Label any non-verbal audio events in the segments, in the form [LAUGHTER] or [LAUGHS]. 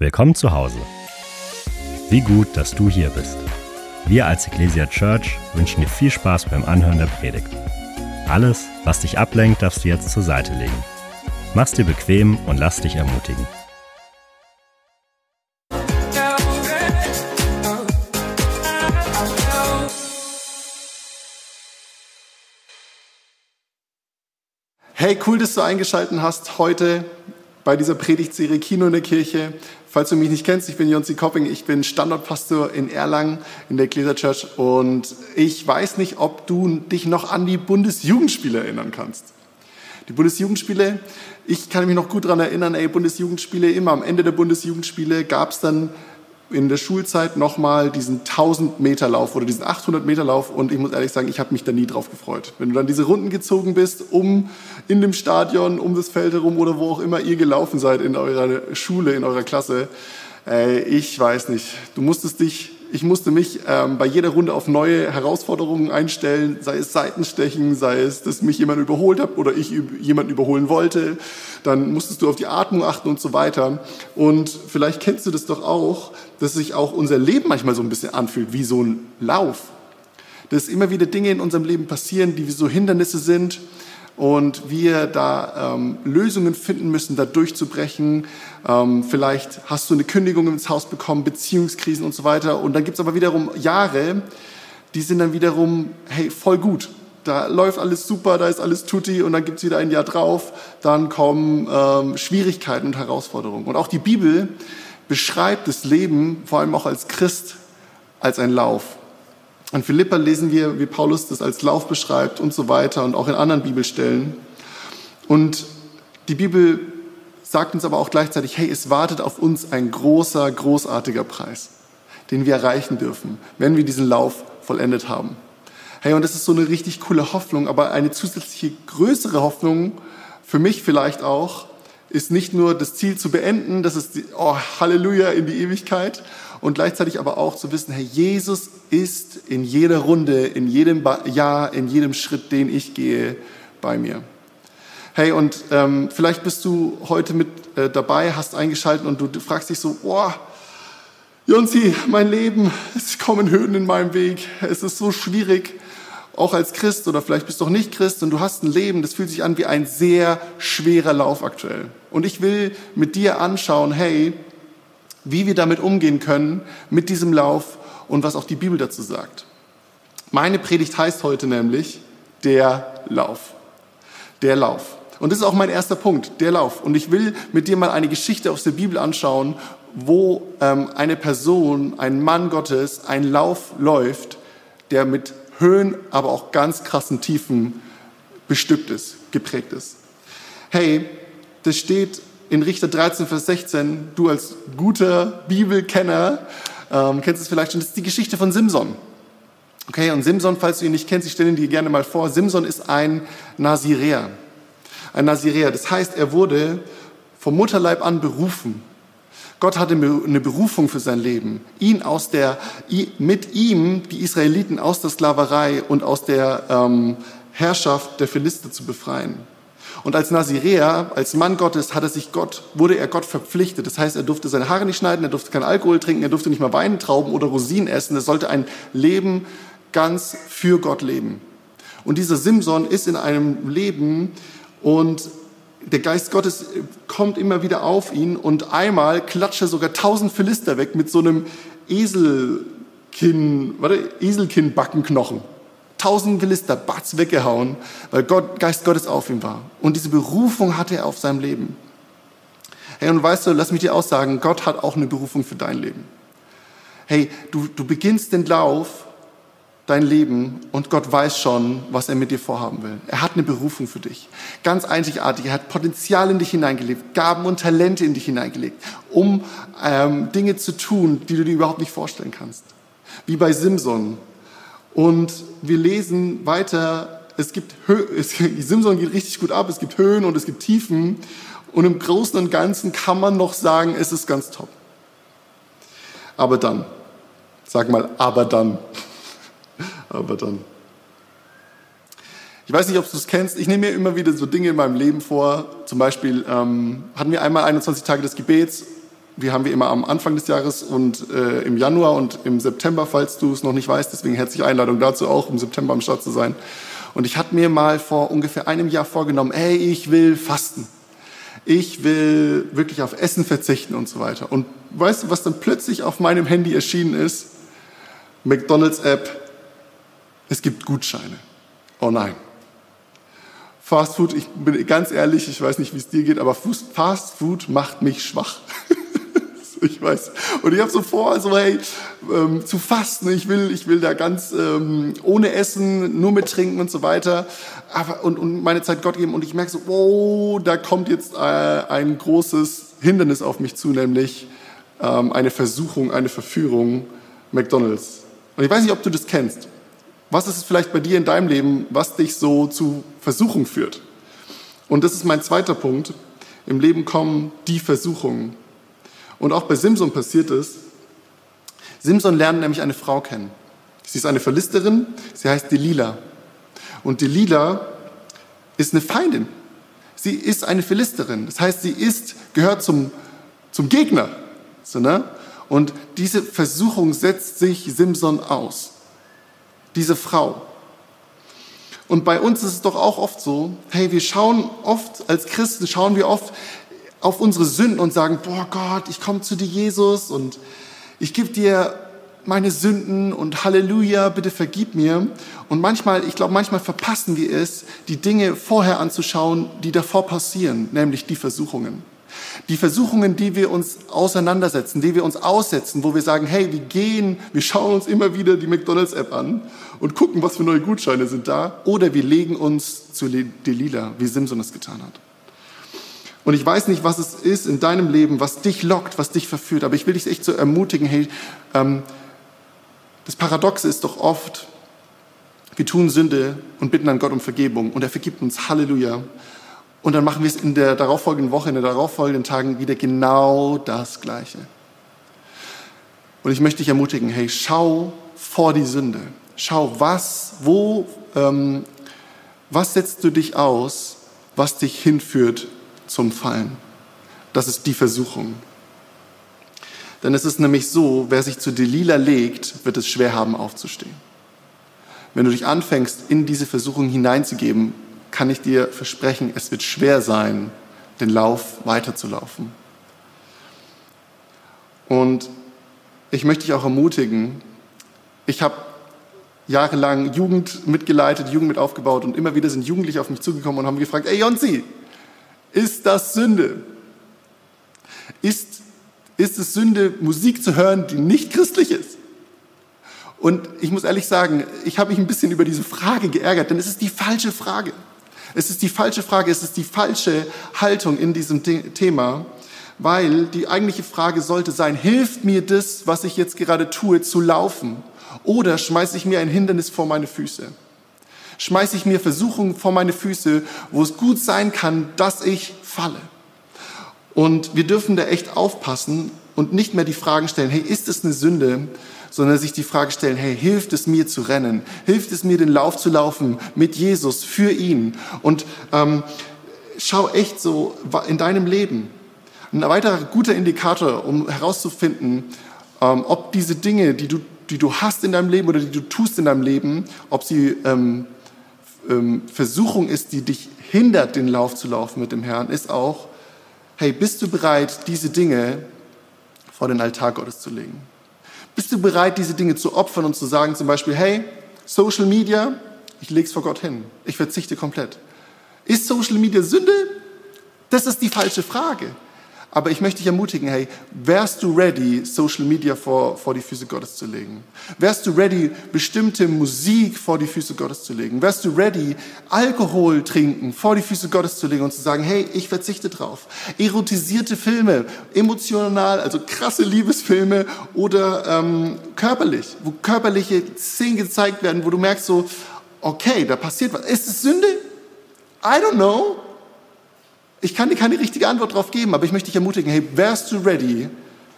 Willkommen zu Hause. Wie gut, dass du hier bist. Wir als Ecclesia Church wünschen dir viel Spaß beim Anhören der Predigt. Alles, was dich ablenkt, darfst du jetzt zur Seite legen. Mach's dir bequem und lass dich ermutigen. Hey, cool, dass du eingeschaltet hast heute bei dieser Predigtserie Kino in der Kirche. Falls du mich nicht kennst, ich bin Jonsi Kopping, ich bin Standortpastor in Erlangen in der Ecclesia Church. Und ich weiß nicht, ob du dich noch an die Bundesjugendspiele erinnern kannst. Die Bundesjugendspiele, ich kann mich noch gut daran erinnern, ey, Bundesjugendspiele, immer. Am Ende der Bundesjugendspiele gab es dann in der Schulzeit nochmal diesen 1000 Meter Lauf oder diesen 800 Meter Lauf und ich muss ehrlich sagen, ich habe mich da nie drauf gefreut. Wenn du dann diese Runden gezogen bist, um in dem Stadion, um das Feld herum oder wo auch immer ihr gelaufen seid in eurer Schule, in eurer Klasse, äh, ich weiß nicht, du musstest dich ich musste mich ähm, bei jeder Runde auf neue Herausforderungen einstellen, sei es Seitenstechen, sei es, dass mich jemand überholt hat oder ich jemanden überholen wollte. Dann musstest du auf die Atmung achten und so weiter. Und vielleicht kennst du das doch auch, dass sich auch unser Leben manchmal so ein bisschen anfühlt wie so ein Lauf. Dass immer wieder Dinge in unserem Leben passieren, die wie so Hindernisse sind und wir da ähm, Lösungen finden müssen, da durchzubrechen. Ähm, vielleicht hast du eine Kündigung ins Haus bekommen, Beziehungskrisen und so weiter. Und dann gibt es aber wiederum Jahre, die sind dann wiederum, hey, voll gut. Da läuft alles super, da ist alles tutti und dann gibt es wieder ein Jahr drauf, dann kommen ähm, Schwierigkeiten und Herausforderungen. Und auch die Bibel beschreibt das Leben, vor allem auch als Christ, als ein Lauf. In Philippa lesen wir, wie Paulus das als Lauf beschreibt und so weiter und auch in anderen Bibelstellen. Und die Bibel sagt uns aber auch gleichzeitig, hey, es wartet auf uns ein großer, großartiger Preis, den wir erreichen dürfen, wenn wir diesen Lauf vollendet haben. Hey, und das ist so eine richtig coole Hoffnung, aber eine zusätzliche größere Hoffnung für mich vielleicht auch, ist nicht nur das Ziel zu beenden, das ist die, oh, Halleluja in die Ewigkeit, und gleichzeitig aber auch zu wissen, Herr, Jesus ist in jeder Runde, in jedem Jahr, in jedem Schritt, den ich gehe, bei mir. Hey, und ähm, vielleicht bist du heute mit äh, dabei, hast eingeschaltet und du, fragst dich so, boah, Jonsi, mein Leben, es kommen Hürden in meinem Weg, es ist so schwierig, auch als Christ oder vielleicht bist du auch nicht Christ und du hast ein Leben, das fühlt sich an wie ein sehr schwerer Lauf aktuell. Und ich will mit dir anschauen, hey, wie wir damit umgehen können, mit diesem Lauf und was auch die Bibel dazu sagt. Meine Predigt heißt heute nämlich der Lauf. Der Lauf. Und das ist auch mein erster Punkt, der Lauf. Und ich will mit dir mal eine Geschichte aus der Bibel anschauen, wo ähm, eine Person, ein Mann Gottes, einen Lauf läuft, der mit Höhen, aber auch ganz krassen Tiefen bestückt ist, geprägt ist. Hey, das steht in Richter 13, Vers 16, du als guter Bibelkenner ähm, kennst es vielleicht schon, das ist die Geschichte von Simson. Okay, und Simson, falls du ihn nicht kennst, ich stelle ihn dir gerne mal vor, Simson ist ein Naziräer. Ein Naziräer, das heißt, er wurde vom Mutterleib an berufen. Gott hatte eine Berufung für sein Leben, ihn aus der, mit ihm die Israeliten aus der Sklaverei und aus der ähm, Herrschaft der Philister zu befreien. Und als Naziräer, als Mann Gottes, hat er sich Gott, wurde er Gott verpflichtet. Das heißt, er durfte seine Haare nicht schneiden, er durfte keinen Alkohol trinken, er durfte nicht mal Weintrauben oder Rosinen essen. Er sollte ein Leben ganz für Gott leben. Und dieser Simson ist in einem Leben und der Geist Gottes kommt immer wieder auf ihn und einmal klatscht er sogar tausend Philister weg mit so einem Eselkinn, warte, Eselkinnbackenknochen tausend Philister, batz, weggehauen, weil Gott, Geist Gottes auf ihm war. Und diese Berufung hatte er auf seinem Leben. Hey, und weißt du, lass mich dir aussagen, Gott hat auch eine Berufung für dein Leben. Hey, du, du beginnst den Lauf, dein Leben, und Gott weiß schon, was er mit dir vorhaben will. Er hat eine Berufung für dich. Ganz einzigartig. Er hat Potenzial in dich hineingelegt, Gaben und Talente in dich hineingelegt, um ähm, Dinge zu tun, die du dir überhaupt nicht vorstellen kannst. Wie bei Simson, und wir lesen weiter, es gibt Hö es, [LAUGHS] Simson geht richtig gut ab, es gibt Höhen und es gibt Tiefen. Und im Großen und Ganzen kann man noch sagen, es ist ganz top. Aber dann, sag mal, aber dann, aber dann. Ich weiß nicht, ob du es kennst. Ich nehme mir immer wieder so Dinge in meinem Leben vor. Zum Beispiel ähm, hatten wir einmal 21 Tage des Gebets wir haben wir immer am Anfang des Jahres und äh, im Januar und im September, falls du es noch nicht weißt. Deswegen herzliche Einladung dazu auch, im September am Start zu sein. Und ich hatte mir mal vor ungefähr einem Jahr vorgenommen, ey, ich will fasten. Ich will wirklich auf Essen verzichten und so weiter. Und weißt du, was dann plötzlich auf meinem Handy erschienen ist? McDonald's App. Es gibt Gutscheine. Oh nein. Fast Food, ich bin ganz ehrlich, ich weiß nicht, wie es dir geht, aber Fast Food macht mich schwach. [LAUGHS] ich weiß. Und ich habe so vor, so hey, ähm, zu fasten. Ich will, ich will da ganz ähm, ohne Essen, nur mit Trinken und so weiter. Aber, und, und meine Zeit Gott geben. Und ich merke so, oh, da kommt jetzt äh, ein großes Hindernis auf mich zu, nämlich ähm, eine Versuchung, eine Verführung, McDonald's. Und ich weiß nicht, ob du das kennst. Was ist es vielleicht bei dir in deinem Leben, was dich so zu Versuchung führt? Und das ist mein zweiter Punkt. Im Leben kommen die Versuchungen. Und auch bei Simson passiert es. Simson lernt nämlich eine Frau kennen. Sie ist eine Verlisterin, sie heißt Delila. Und Delila ist eine Feindin. Sie ist eine Philisterin. Das heißt, sie ist, gehört zum, zum Gegner. So, ne? Und diese Versuchung setzt sich Simson aus diese Frau. Und bei uns ist es doch auch oft so, hey, wir schauen oft, als Christen schauen wir oft auf unsere Sünden und sagen, boah Gott, ich komme zu dir, Jesus, und ich gebe dir meine Sünden und Halleluja, bitte vergib mir. Und manchmal, ich glaube, manchmal verpassen wir es, die Dinge vorher anzuschauen, die davor passieren, nämlich die Versuchungen. Die Versuchungen, die wir uns auseinandersetzen, die wir uns aussetzen, wo wir sagen, hey, wir gehen, wir schauen uns immer wieder die McDonald's-App an und gucken, was für neue Gutscheine sind da. Oder wir legen uns zu Delila, wie Simson es getan hat. Und ich weiß nicht, was es ist in deinem Leben, was dich lockt, was dich verführt, aber ich will dich echt so ermutigen, hey, ähm, das Paradoxe ist doch oft, wir tun Sünde und bitten an Gott um Vergebung und er vergibt uns, Halleluja. Und dann machen wir es in der darauffolgenden Woche, in den darauffolgenden Tagen wieder genau das Gleiche. Und ich möchte dich ermutigen, hey, schau vor die Sünde. Schau, was, wo, ähm, was setzt du dich aus, was dich hinführt zum Fallen. Das ist die Versuchung. Denn es ist nämlich so, wer sich zu Delila legt, wird es schwer haben aufzustehen. Wenn du dich anfängst, in diese Versuchung hineinzugeben, kann ich dir versprechen, es wird schwer sein, den Lauf weiterzulaufen. Und ich möchte dich auch ermutigen, ich habe jahrelang Jugend mitgeleitet, Jugend mit aufgebaut und immer wieder sind Jugendliche auf mich zugekommen und haben gefragt, ey Jonsi, ist das Sünde? Ist, ist es Sünde, Musik zu hören, die nicht christlich ist? Und ich muss ehrlich sagen, ich habe mich ein bisschen über diese Frage geärgert, denn es ist die falsche Frage. Es ist die falsche Frage, es ist die falsche Haltung in diesem Thema, weil die eigentliche Frage sollte sein, hilft mir das, was ich jetzt gerade tue, zu laufen? Oder schmeiße ich mir ein Hindernis vor meine Füße? Schmeiße ich mir Versuchungen vor meine Füße, wo es gut sein kann, dass ich falle? Und wir dürfen da echt aufpassen und nicht mehr die Fragen stellen, hey, ist es eine Sünde? sondern sich die Frage stellen, hey, hilft es mir zu rennen? Hilft es mir, den Lauf zu laufen mit Jesus, für ihn? Und ähm, schau echt so in deinem Leben. Ein weiterer guter Indikator, um herauszufinden, ähm, ob diese Dinge, die du, die du hast in deinem Leben oder die du tust in deinem Leben, ob sie ähm, ähm, Versuchung ist, die dich hindert, den Lauf zu laufen mit dem Herrn, ist auch, hey, bist du bereit, diese Dinge vor den Altar Gottes zu legen? Bist du bereit, diese Dinge zu opfern und zu sagen zum Beispiel, hey, Social Media, ich lege es vor Gott hin. Ich verzichte komplett. Ist Social Media Sünde? Das ist die falsche Frage. Aber ich möchte dich ermutigen, hey, wärst du ready, Social Media vor, vor die Füße Gottes zu legen? Wärst du ready, bestimmte Musik vor die Füße Gottes zu legen? Wärst du ready, Alkohol trinken vor die Füße Gottes zu legen und zu sagen, hey, ich verzichte drauf? Erotisierte Filme, emotional, also krasse Liebesfilme oder ähm, körperlich, wo körperliche Szenen gezeigt werden, wo du merkst so, okay, da passiert was. Ist es Sünde? I don't know. Ich kann dir keine richtige Antwort darauf geben, aber ich möchte dich ermutigen, hey, wärst du ready,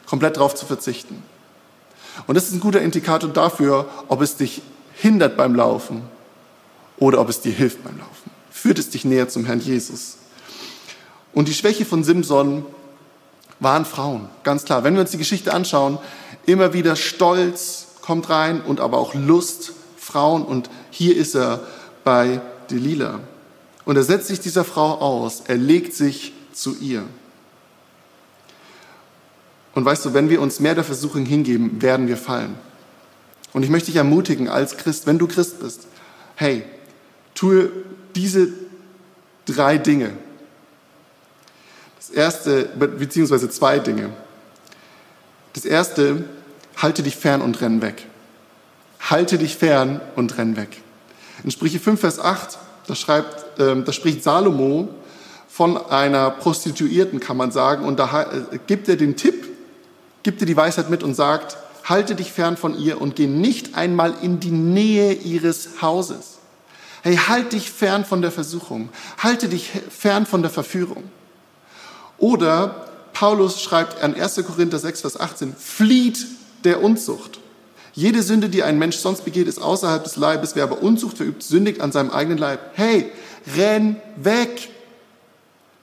komplett darauf zu verzichten? Und das ist ein guter Indikator dafür, ob es dich hindert beim Laufen oder ob es dir hilft beim Laufen. Führt es dich näher zum Herrn Jesus? Und die Schwäche von Simson waren Frauen, ganz klar. Wenn wir uns die Geschichte anschauen, immer wieder Stolz kommt rein und aber auch Lust, Frauen. Und hier ist er bei Delila. Und er setzt sich dieser Frau aus, er legt sich zu ihr. Und weißt du, wenn wir uns mehr der Versuchung hingeben, werden wir fallen. Und ich möchte dich ermutigen als Christ, wenn du Christ bist, hey, tue diese drei Dinge. Das erste, beziehungsweise zwei Dinge. Das erste, halte dich fern und renn weg. Halte dich fern und renn weg. In Sprüche 5, Vers 8, da, schreibt, äh, da spricht Salomo von einer Prostituierten, kann man sagen, und da äh, gibt er den Tipp, gibt dir die Weisheit mit und sagt, halte dich fern von ihr und geh nicht einmal in die Nähe ihres Hauses. Hey, halt dich fern von der Versuchung. Halte dich fern von der Verführung. Oder Paulus schreibt an 1. Korinther 6, Vers 18, flieht der Unzucht. Jede Sünde, die ein Mensch sonst begeht, ist außerhalb des Leibes. Wer aber Unzucht verübt, sündigt an seinem eigenen Leib. Hey, renn weg.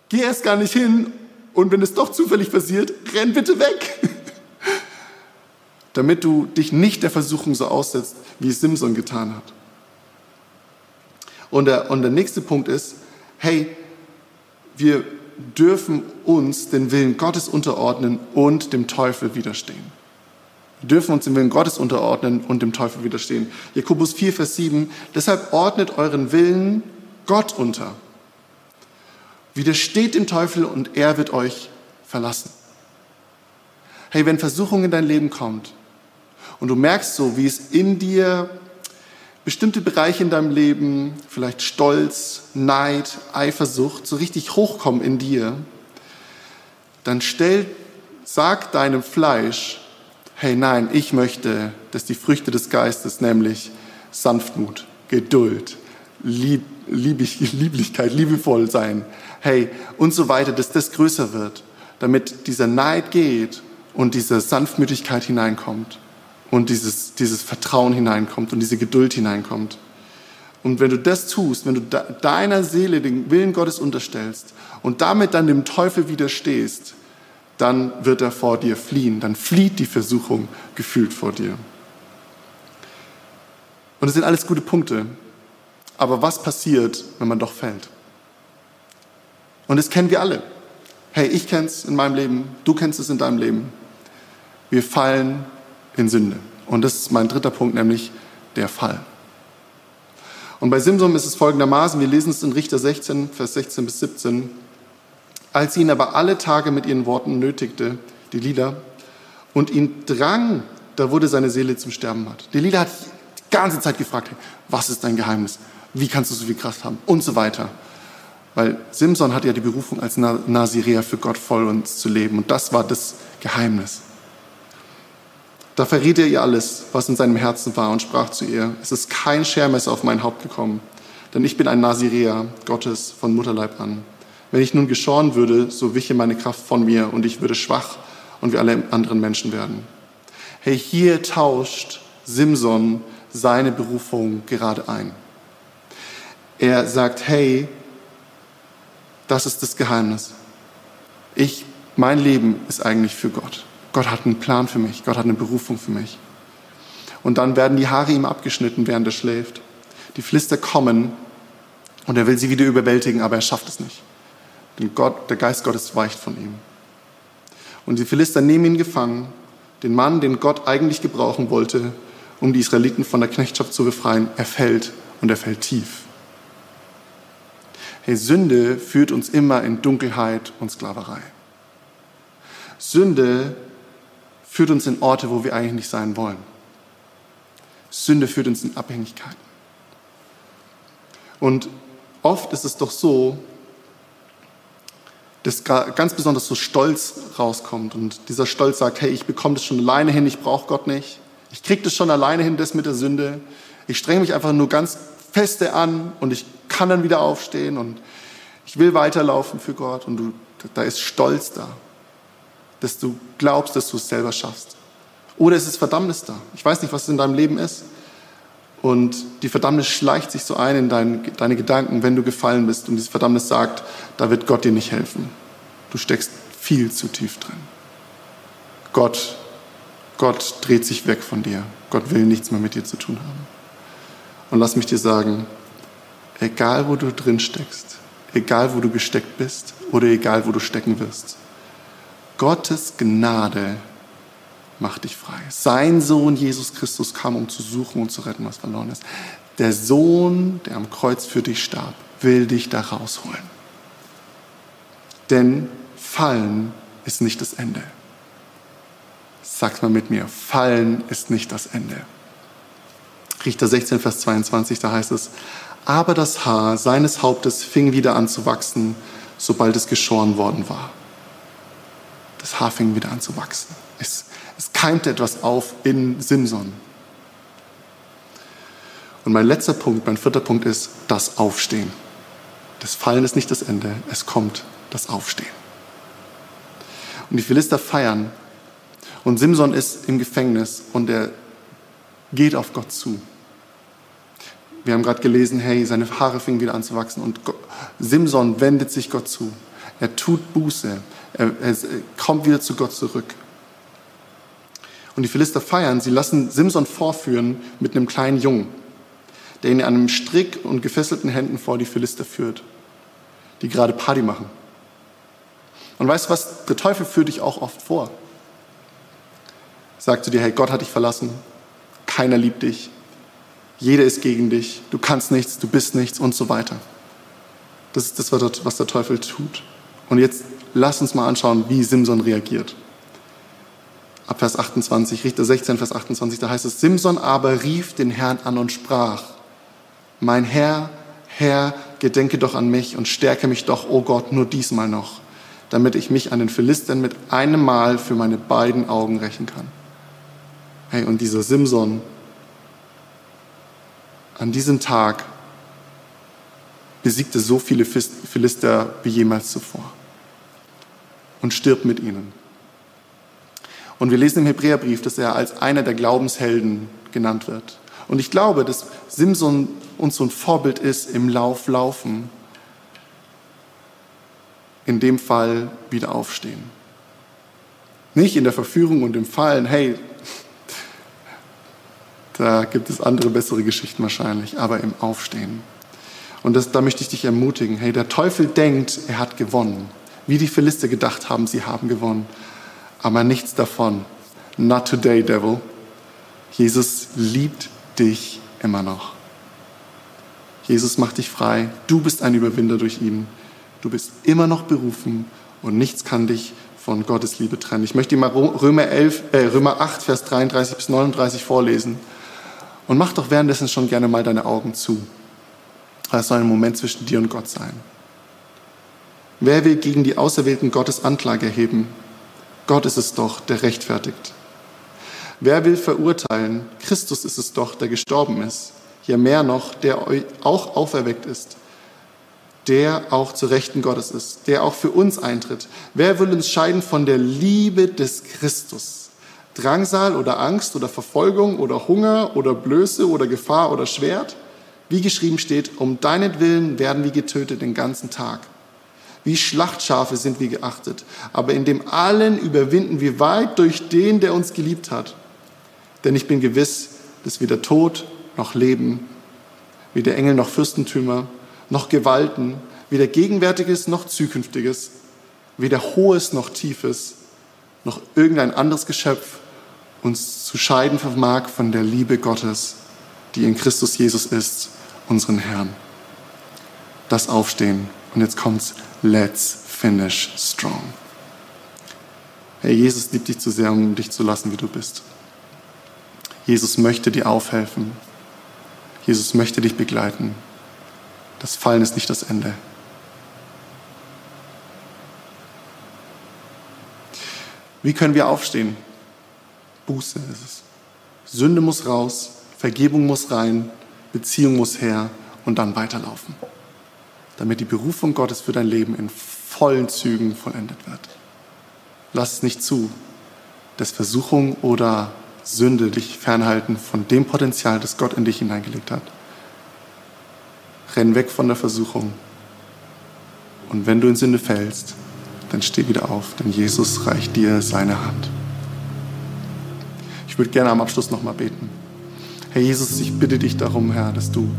Geh erst gar nicht hin. Und wenn es doch zufällig passiert, renn bitte weg. [LAUGHS] damit du dich nicht der Versuchung so aussetzt, wie es Simson getan hat. Und der, und der nächste Punkt ist, hey, wir dürfen uns den Willen Gottes unterordnen und dem Teufel widerstehen. Wir dürfen uns dem Willen Gottes unterordnen und dem Teufel widerstehen. Jakobus 4, Vers 7, deshalb ordnet euren Willen Gott unter. Widersteht dem Teufel und er wird euch verlassen. Hey, wenn Versuchung in dein Leben kommt, und du merkst so, wie es in dir bestimmte Bereiche in deinem Leben, vielleicht Stolz, Neid, Eifersucht, so richtig hochkommen in dir, dann stell, sag deinem Fleisch, hey nein, ich möchte, dass die Früchte des Geistes, nämlich Sanftmut, Geduld, Lieb, Liebig, [LAUGHS] Lieblichkeit, liebevoll sein, hey und so weiter, dass das größer wird, damit dieser Neid geht und diese Sanftmütigkeit hineinkommt und dieses, dieses Vertrauen hineinkommt und diese Geduld hineinkommt. Und wenn du das tust, wenn du deiner Seele den Willen Gottes unterstellst und damit dann dem Teufel widerstehst, dann wird er vor dir fliehen, dann flieht die Versuchung gefühlt vor dir. Und es sind alles gute Punkte. Aber was passiert, wenn man doch fällt? Und das kennen wir alle. Hey, ich kenne es in meinem Leben, du kennst es in deinem Leben. Wir fallen in Sünde. Und das ist mein dritter Punkt, nämlich der Fall. Und bei Simson ist es folgendermaßen, wir lesen es in Richter 16, Vers 16 bis 17. Als sie ihn aber alle Tage mit ihren Worten nötigte, die Lila, und ihn drang, da wurde seine Seele zum Sterben matt. Die Lila hat die ganze Zeit gefragt, was ist dein Geheimnis? Wie kannst du so viel Kraft haben? Und so weiter. Weil Simson hat ja die Berufung als Nazirea für Gott voll uns zu leben. Und das war das Geheimnis. Da verriet er ihr alles, was in seinem Herzen war und sprach zu ihr, es ist kein Schermesser auf mein Haupt gekommen, denn ich bin ein Nazirea Gottes von Mutterleib an. Wenn ich nun geschoren würde, so wiche meine Kraft von mir und ich würde schwach und wie alle anderen Menschen werden. Hey, hier tauscht Simson seine Berufung gerade ein. Er sagt, hey, das ist das Geheimnis. Ich, mein Leben ist eigentlich für Gott. Gott hat einen Plan für mich, Gott hat eine Berufung für mich. Und dann werden die Haare ihm abgeschnitten, während er schläft. Die Philister kommen und er will sie wieder überwältigen, aber er schafft es nicht. Denn Gott, der Geist Gottes weicht von ihm. Und die Philister nehmen ihn gefangen, den Mann, den Gott eigentlich gebrauchen wollte, um die Israeliten von der Knechtschaft zu befreien. Er fällt und er fällt tief. Hey, Sünde führt uns immer in Dunkelheit und Sklaverei. Sünde führt uns in Orte, wo wir eigentlich nicht sein wollen. Sünde führt uns in Abhängigkeiten. Und oft ist es doch so, dass ganz besonders so Stolz rauskommt und dieser Stolz sagt, hey, ich bekomme das schon alleine hin, ich brauche Gott nicht. Ich kriege das schon alleine hin, das mit der Sünde. Ich strenge mich einfach nur ganz feste an und ich kann dann wieder aufstehen und ich will weiterlaufen für Gott und du, da ist Stolz da dass du glaubst, dass du es selber schaffst. Oder es ist Verdammnis da. Ich weiß nicht, was es in deinem Leben ist. Und die Verdammnis schleicht sich so ein in dein, deine Gedanken, wenn du gefallen bist. Und dieses Verdammnis sagt, da wird Gott dir nicht helfen. Du steckst viel zu tief drin. Gott, Gott dreht sich weg von dir. Gott will nichts mehr mit dir zu tun haben. Und lass mich dir sagen, egal wo du drin steckst, egal wo du gesteckt bist oder egal wo du stecken wirst, Gottes Gnade macht dich frei. Sein Sohn Jesus Christus kam, um zu suchen und zu retten, was verloren ist. Der Sohn, der am Kreuz für dich starb, will dich da rausholen. Denn Fallen ist nicht das Ende. Sagt mal mit mir, Fallen ist nicht das Ende. Richter 16, Vers 22, da heißt es, aber das Haar seines Hauptes fing wieder an zu wachsen, sobald es geschoren worden war. Das Haar fing wieder an zu wachsen. Es, es keimte etwas auf in Simson. Und mein letzter Punkt, mein vierter Punkt ist das Aufstehen. Das Fallen ist nicht das Ende, es kommt das Aufstehen. Und die Philister feiern. Und Simson ist im Gefängnis und er geht auf Gott zu. Wir haben gerade gelesen, hey, seine Haare fingen wieder an zu wachsen und Simson wendet sich Gott zu. Er tut Buße. Er, er kommt wieder zu Gott zurück. Und die Philister feiern, sie lassen Simson vorführen mit einem kleinen Jungen, der ihn an einem Strick und gefesselten Händen vor die Philister führt, die gerade Party machen. Und weißt du was? Der Teufel führt dich auch oft vor. Sagt zu dir, hey, Gott hat dich verlassen, keiner liebt dich, jeder ist gegen dich, du kannst nichts, du bist nichts und so weiter. Das ist das, was der Teufel tut. Und jetzt lass uns mal anschauen, wie Simson reagiert. Ab Vers 28, Richter 16, Vers 28, da heißt es, Simson aber rief den Herrn an und sprach, mein Herr, Herr, gedenke doch an mich und stärke mich doch, o oh Gott, nur diesmal noch, damit ich mich an den Philistern mit einem Mal für meine beiden Augen rächen kann. Hey, und dieser Simson, an diesem Tag besiegte so viele Philister wie jemals zuvor und stirbt mit ihnen. Und wir lesen im Hebräerbrief, dass er als einer der Glaubenshelden genannt wird. Und ich glaube, dass Simson uns so ein Vorbild ist im Lauf laufen. In dem Fall wieder aufstehen. Nicht in der Verführung und im Fallen, hey, da gibt es andere bessere Geschichten wahrscheinlich, aber im Aufstehen. Und das, da möchte ich dich ermutigen, hey, der Teufel denkt, er hat gewonnen. Wie die Philister gedacht haben, sie haben gewonnen. Aber nichts davon. Not today, Devil. Jesus liebt dich immer noch. Jesus macht dich frei. Du bist ein Überwinder durch ihn. Du bist immer noch berufen und nichts kann dich von Gottes Liebe trennen. Ich möchte dir mal Römer, 11, äh, Römer 8, Vers 33 bis 39 vorlesen. Und mach doch währenddessen schon gerne mal deine Augen zu. Es soll ein Moment zwischen dir und Gott sein. Wer will gegen die Auserwählten Gottes Anklage erheben? Gott ist es doch, der rechtfertigt. Wer will verurteilen? Christus ist es doch, der gestorben ist. Ja mehr noch, der auch auferweckt ist, der auch zu Rechten Gottes ist, der auch für uns eintritt. Wer will uns scheiden von der Liebe des Christus? Drangsal oder Angst oder Verfolgung oder Hunger oder Blöße oder Gefahr oder Schwert? Wie geschrieben steht, um deinetwillen werden wir getötet den ganzen Tag. Wie Schlachtschafe sind wir geachtet, aber in dem allen überwinden wir weit durch den, der uns geliebt hat. Denn ich bin gewiss, dass weder Tod noch Leben, weder Engel noch Fürstentümer, noch Gewalten, weder Gegenwärtiges noch Zukünftiges, weder Hohes noch Tiefes, noch irgendein anderes Geschöpf uns zu scheiden vermag von der Liebe Gottes, die in Christus Jesus ist, unseren Herrn. Das Aufstehen. Und jetzt kommt's. Let's finish strong. Herr Jesus liebt dich zu sehr, um dich zu lassen, wie du bist. Jesus möchte dir aufhelfen. Jesus möchte dich begleiten. Das Fallen ist nicht das Ende. Wie können wir aufstehen? Buße ist es. Sünde muss raus, Vergebung muss rein, Beziehung muss her und dann weiterlaufen. Damit die Berufung Gottes für dein Leben in vollen Zügen vollendet wird. Lass es nicht zu, dass Versuchung oder Sünde dich fernhalten von dem Potenzial, das Gott in dich hineingelegt hat. Renn weg von der Versuchung. Und wenn du in Sünde fällst, dann steh wieder auf, denn Jesus reicht dir seine Hand. Ich würde gerne am Abschluss nochmal beten. Herr Jesus, ich bitte dich darum, Herr, dass du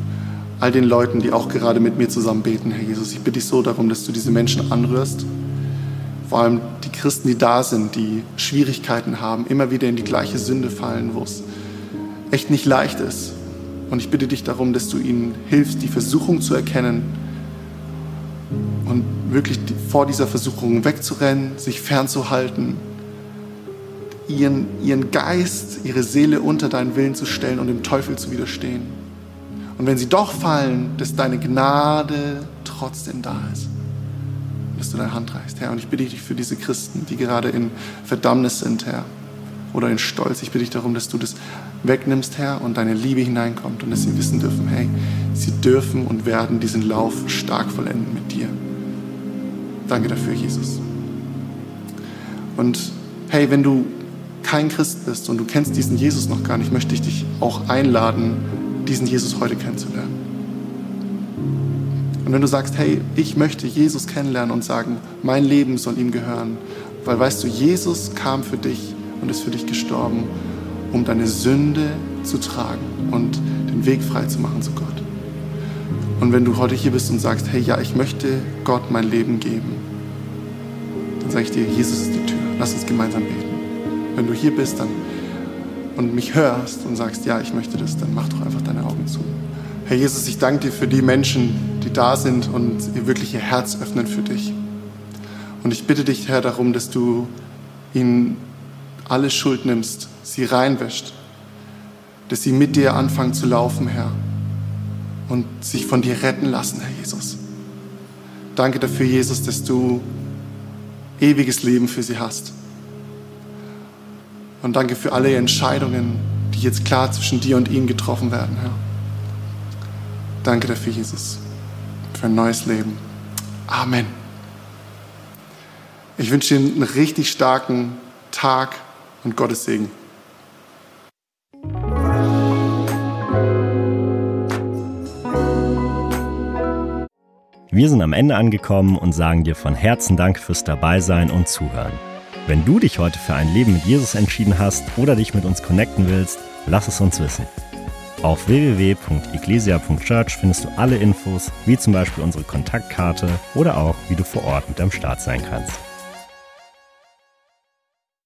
all den Leuten, die auch gerade mit mir zusammen beten, Herr Jesus, ich bitte dich so darum, dass du diese Menschen anrührst. Vor allem die Christen, die da sind, die Schwierigkeiten haben, immer wieder in die gleiche Sünde fallen, wo es echt nicht leicht ist. Und ich bitte dich darum, dass du ihnen hilfst, die Versuchung zu erkennen und wirklich vor dieser Versuchung wegzurennen, sich fernzuhalten, ihren, ihren Geist, ihre Seele unter deinen Willen zu stellen und dem Teufel zu widerstehen. Und wenn sie doch fallen, dass deine Gnade trotzdem da ist. Dass du deine Hand reichst, Herr. Und ich bitte dich für diese Christen, die gerade in Verdammnis sind, Herr. Oder in Stolz. Ich bitte dich darum, dass du das wegnimmst, Herr, und deine Liebe hineinkommt und dass sie wissen dürfen, hey, sie dürfen und werden diesen Lauf stark vollenden mit dir. Danke dafür, Jesus. Und hey, wenn du kein Christ bist und du kennst diesen Jesus noch gar nicht, möchte ich dich auch einladen, diesen Jesus heute kennenzulernen. Und wenn du sagst, hey, ich möchte Jesus kennenlernen und sagen, mein Leben soll ihm gehören, weil weißt du, Jesus kam für dich und ist für dich gestorben, um deine Sünde zu tragen und den Weg frei zu machen zu Gott. Und wenn du heute hier bist und sagst, hey, ja, ich möchte Gott mein Leben geben, dann sage ich dir, Jesus ist die Tür. Lass uns gemeinsam beten. Wenn du hier bist dann, und mich hörst und sagst, ja, ich möchte das, dann mach doch einfach deine Augen zu. Herr Jesus, ich danke dir für die Menschen, die da sind und ihr wirklich ihr Herz öffnen für dich. Und ich bitte dich, Herr, darum, dass du ihnen alle Schuld nimmst, sie reinwäscht, dass sie mit dir anfangen zu laufen, Herr, und sich von dir retten lassen, Herr Jesus. Danke dafür, Jesus, dass du ewiges Leben für sie hast. Und danke für alle Entscheidungen, die jetzt klar zwischen dir und ihnen getroffen werden, Herr. Danke dafür, Jesus, für ein neues Leben. Amen. Ich wünsche dir einen richtig starken Tag und Gottes Segen. Wir sind am Ende angekommen und sagen dir von Herzen Dank fürs Dabeisein und Zuhören. Wenn du dich heute für ein Leben mit Jesus entschieden hast oder dich mit uns connecten willst, lass es uns wissen. Auf www.ecclesia.church findest du alle Infos, wie zum Beispiel unsere Kontaktkarte oder auch, wie du vor Ort mit am Start sein kannst.